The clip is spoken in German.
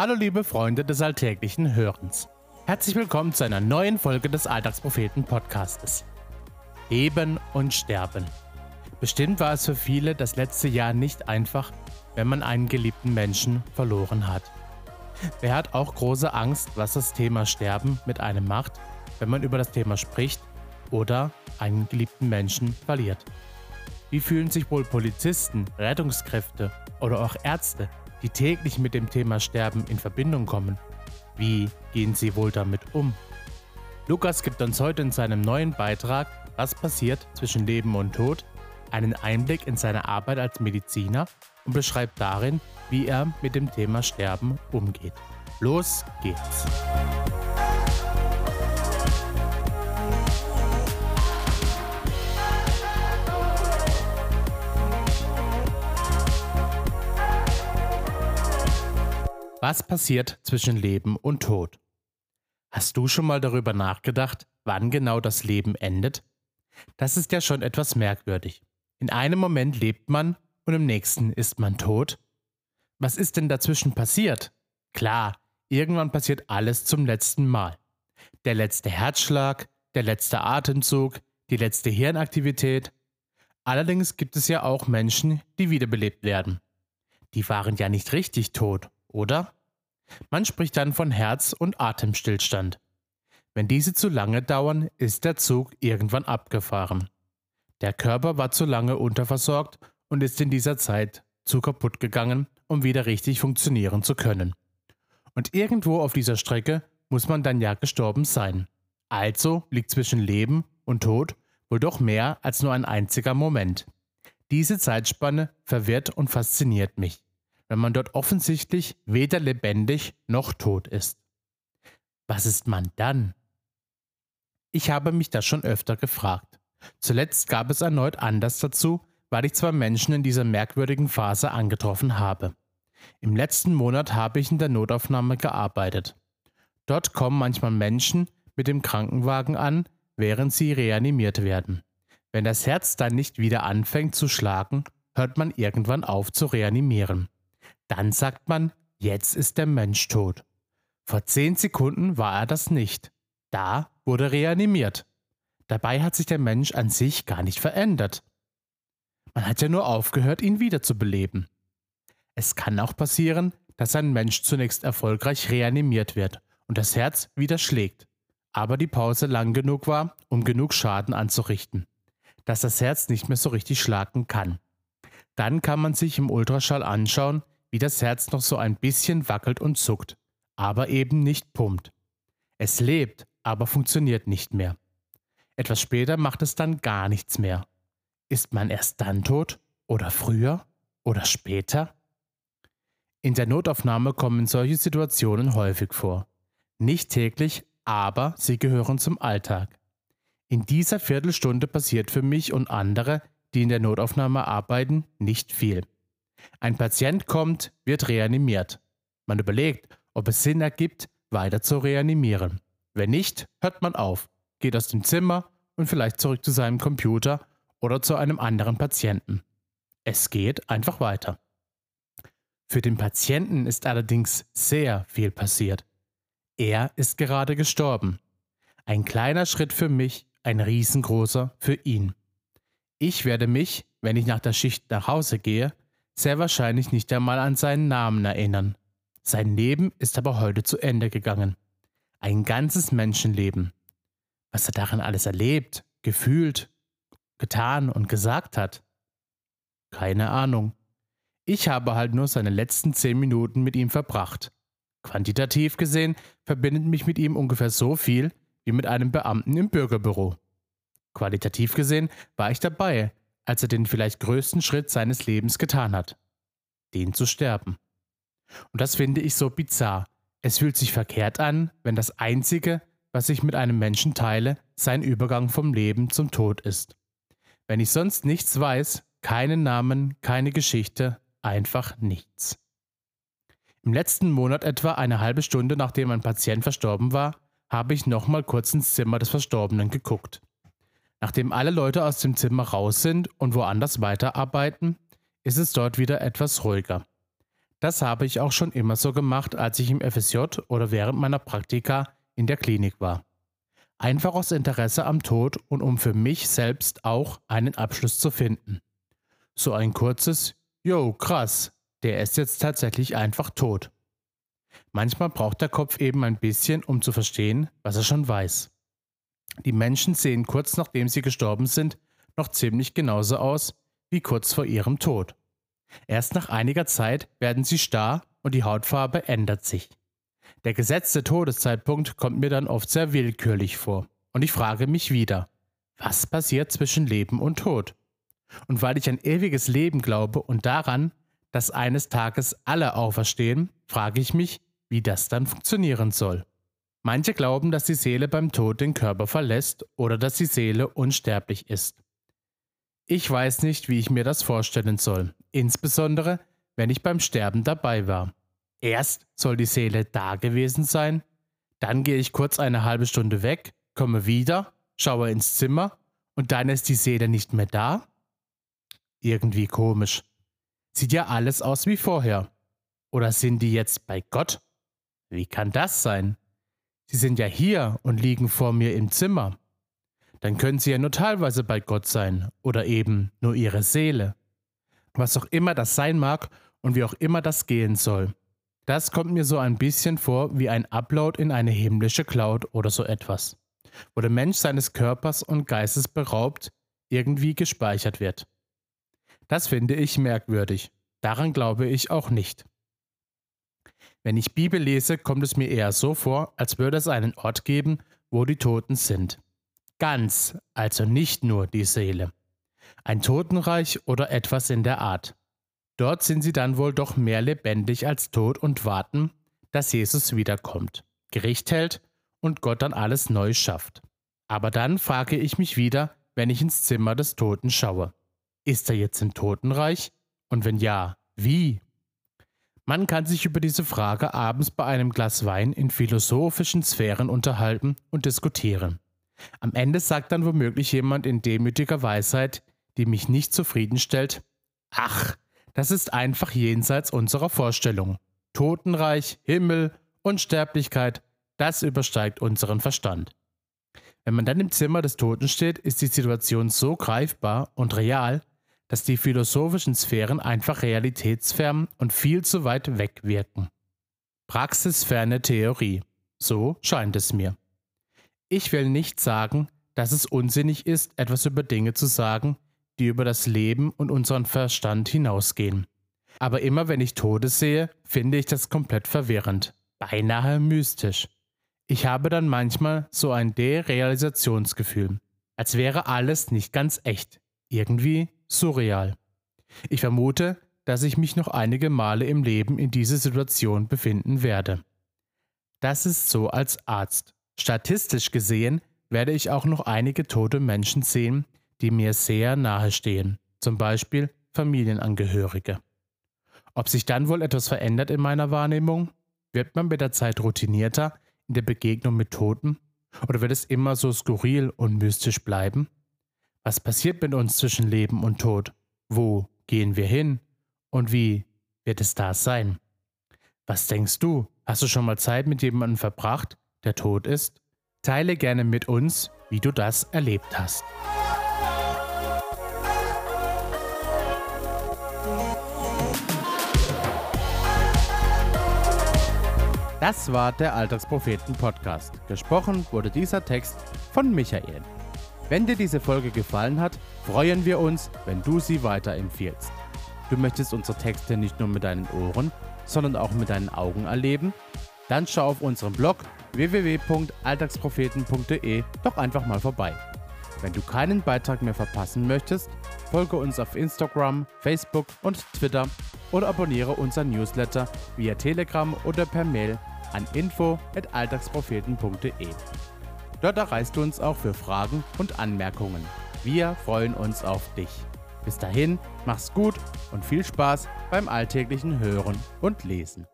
Hallo liebe Freunde des alltäglichen Hörens. Herzlich willkommen zu einer neuen Folge des Alltagspropheten Podcastes. Leben und Sterben. Bestimmt war es für viele das letzte Jahr nicht einfach, wenn man einen geliebten Menschen verloren hat. Wer hat auch große Angst, was das Thema Sterben mit einem macht, wenn man über das Thema spricht oder einen geliebten Menschen verliert? Wie fühlen sich wohl Polizisten, Rettungskräfte oder auch Ärzte, die täglich mit dem Thema Sterben in Verbindung kommen. Wie gehen sie wohl damit um? Lukas gibt uns heute in seinem neuen Beitrag Was passiert zwischen Leben und Tod einen Einblick in seine Arbeit als Mediziner und beschreibt darin, wie er mit dem Thema Sterben umgeht. Los geht's! Was passiert zwischen Leben und Tod? Hast du schon mal darüber nachgedacht, wann genau das Leben endet? Das ist ja schon etwas merkwürdig. In einem Moment lebt man und im nächsten ist man tot. Was ist denn dazwischen passiert? Klar, irgendwann passiert alles zum letzten Mal. Der letzte Herzschlag, der letzte Atemzug, die letzte Hirnaktivität. Allerdings gibt es ja auch Menschen, die wiederbelebt werden. Die waren ja nicht richtig tot oder? Man spricht dann von Herz- und Atemstillstand. Wenn diese zu lange dauern, ist der Zug irgendwann abgefahren. Der Körper war zu lange unterversorgt und ist in dieser Zeit zu kaputt gegangen, um wieder richtig funktionieren zu können. Und irgendwo auf dieser Strecke muss man dann ja gestorben sein. Also liegt zwischen Leben und Tod wohl doch mehr als nur ein einziger Moment. Diese Zeitspanne verwirrt und fasziniert mich wenn man dort offensichtlich weder lebendig noch tot ist. Was ist man dann? Ich habe mich das schon öfter gefragt. Zuletzt gab es erneut Anlass dazu, weil ich zwei Menschen in dieser merkwürdigen Phase angetroffen habe. Im letzten Monat habe ich in der Notaufnahme gearbeitet. Dort kommen manchmal Menschen mit dem Krankenwagen an, während sie reanimiert werden. Wenn das Herz dann nicht wieder anfängt zu schlagen, hört man irgendwann auf zu reanimieren. Dann sagt man, jetzt ist der Mensch tot. Vor zehn Sekunden war er das nicht. Da wurde reanimiert. Dabei hat sich der Mensch an sich gar nicht verändert. Man hat ja nur aufgehört, ihn wiederzubeleben. Es kann auch passieren, dass ein Mensch zunächst erfolgreich reanimiert wird und das Herz wieder schlägt, aber die Pause lang genug war, um genug Schaden anzurichten, dass das Herz nicht mehr so richtig schlagen kann. Dann kann man sich im Ultraschall anschauen, wie das Herz noch so ein bisschen wackelt und zuckt, aber eben nicht pumpt. Es lebt, aber funktioniert nicht mehr. Etwas später macht es dann gar nichts mehr. Ist man erst dann tot oder früher oder später? In der Notaufnahme kommen solche Situationen häufig vor. Nicht täglich, aber sie gehören zum Alltag. In dieser Viertelstunde passiert für mich und andere, die in der Notaufnahme arbeiten, nicht viel. Ein Patient kommt, wird reanimiert. Man überlegt, ob es Sinn ergibt, weiter zu reanimieren. Wenn nicht, hört man auf, geht aus dem Zimmer und vielleicht zurück zu seinem Computer oder zu einem anderen Patienten. Es geht einfach weiter. Für den Patienten ist allerdings sehr viel passiert. Er ist gerade gestorben. Ein kleiner Schritt für mich, ein riesengroßer für ihn. Ich werde mich, wenn ich nach der Schicht nach Hause gehe, sehr wahrscheinlich nicht einmal an seinen Namen erinnern. Sein Leben ist aber heute zu Ende gegangen. Ein ganzes Menschenleben. Was er darin alles erlebt, gefühlt, getan und gesagt hat. Keine Ahnung. Ich habe halt nur seine letzten zehn Minuten mit ihm verbracht. Quantitativ gesehen verbindet mich mit ihm ungefähr so viel wie mit einem Beamten im Bürgerbüro. Qualitativ gesehen war ich dabei, als er den vielleicht größten Schritt seines Lebens getan hat. Den zu sterben. Und das finde ich so bizarr. Es fühlt sich verkehrt an, wenn das Einzige, was ich mit einem Menschen teile, sein Übergang vom Leben zum Tod ist. Wenn ich sonst nichts weiß, keinen Namen, keine Geschichte, einfach nichts. Im letzten Monat etwa eine halbe Stunde nachdem ein Patient verstorben war, habe ich nochmal kurz ins Zimmer des Verstorbenen geguckt. Nachdem alle Leute aus dem Zimmer raus sind und woanders weiterarbeiten, ist es dort wieder etwas ruhiger. Das habe ich auch schon immer so gemacht, als ich im FSJ oder während meiner Praktika in der Klinik war. Einfach aus Interesse am Tod und um für mich selbst auch einen Abschluss zu finden. So ein kurzes, yo, krass, der ist jetzt tatsächlich einfach tot. Manchmal braucht der Kopf eben ein bisschen, um zu verstehen, was er schon weiß. Die Menschen sehen kurz nachdem sie gestorben sind noch ziemlich genauso aus wie kurz vor ihrem Tod. Erst nach einiger Zeit werden sie starr und die Hautfarbe ändert sich. Der gesetzte Todeszeitpunkt kommt mir dann oft sehr willkürlich vor. Und ich frage mich wieder, was passiert zwischen Leben und Tod? Und weil ich ein ewiges Leben glaube und daran, dass eines Tages alle auferstehen, frage ich mich, wie das dann funktionieren soll. Manche glauben, dass die Seele beim Tod den Körper verlässt oder dass die Seele unsterblich ist. Ich weiß nicht, wie ich mir das vorstellen soll, insbesondere wenn ich beim Sterben dabei war. Erst soll die Seele da gewesen sein, dann gehe ich kurz eine halbe Stunde weg, komme wieder, schaue ins Zimmer und dann ist die Seele nicht mehr da? Irgendwie komisch. Sieht ja alles aus wie vorher. Oder sind die jetzt bei Gott? Wie kann das sein? Sie sind ja hier und liegen vor mir im Zimmer. Dann können sie ja nur teilweise bei Gott sein oder eben nur ihre Seele. Was auch immer das sein mag und wie auch immer das gehen soll. Das kommt mir so ein bisschen vor wie ein Upload in eine himmlische Cloud oder so etwas, wo der Mensch seines Körpers und Geistes beraubt irgendwie gespeichert wird. Das finde ich merkwürdig. Daran glaube ich auch nicht. Wenn ich Bibel lese, kommt es mir eher so vor, als würde es einen Ort geben, wo die Toten sind. Ganz, also nicht nur die Seele. Ein Totenreich oder etwas in der Art. Dort sind sie dann wohl doch mehr lebendig als tot und warten, dass Jesus wiederkommt, Gericht hält und Gott dann alles neu schafft. Aber dann frage ich mich wieder, wenn ich ins Zimmer des Toten schaue. Ist er jetzt im Totenreich? Und wenn ja, wie? Man kann sich über diese Frage abends bei einem Glas Wein in philosophischen Sphären unterhalten und diskutieren. Am Ende sagt dann womöglich jemand in demütiger Weisheit, die mich nicht zufriedenstellt, ach, das ist einfach jenseits unserer Vorstellung. Totenreich, Himmel, Unsterblichkeit, das übersteigt unseren Verstand. Wenn man dann im Zimmer des Toten steht, ist die Situation so greifbar und real, dass die philosophischen Sphären einfach realitätsfern und viel zu weit weg wirken. Praxisferne Theorie. So scheint es mir. Ich will nicht sagen, dass es unsinnig ist, etwas über Dinge zu sagen, die über das Leben und unseren Verstand hinausgehen. Aber immer wenn ich Tode sehe, finde ich das komplett verwirrend, beinahe mystisch. Ich habe dann manchmal so ein Derealisationsgefühl, als wäre alles nicht ganz echt, irgendwie surreal. Ich vermute, dass ich mich noch einige Male im Leben in dieser Situation befinden werde. Das ist so als Arzt. Statistisch gesehen werde ich auch noch einige tote Menschen sehen, die mir sehr nahe stehen, zum Beispiel Familienangehörige. Ob sich dann wohl etwas verändert in meiner Wahrnehmung? Wird man mit der Zeit routinierter in der Begegnung mit Toten? Oder wird es immer so skurril und mystisch bleiben? Was passiert mit uns zwischen Leben und Tod? Wo gehen wir hin? Und wie wird es da sein? Was denkst du? Hast du schon mal Zeit mit jemandem verbracht, der tot ist? Teile gerne mit uns, wie du das erlebt hast. Das war der Alltagspropheten Podcast. Gesprochen wurde dieser Text von Michael. Wenn dir diese Folge gefallen hat, freuen wir uns, wenn du sie weiterempfiehlst. Du möchtest unsere Texte nicht nur mit deinen Ohren, sondern auch mit deinen Augen erleben? Dann schau auf unserem Blog www.alltagspropheten.de doch einfach mal vorbei. Wenn du keinen Beitrag mehr verpassen möchtest, folge uns auf Instagram, Facebook und Twitter oder abonniere unseren Newsletter via Telegram oder per Mail an info@alltagspropheten.de. Dort erreichst du uns auch für Fragen und Anmerkungen. Wir freuen uns auf dich. Bis dahin, mach's gut und viel Spaß beim alltäglichen Hören und Lesen.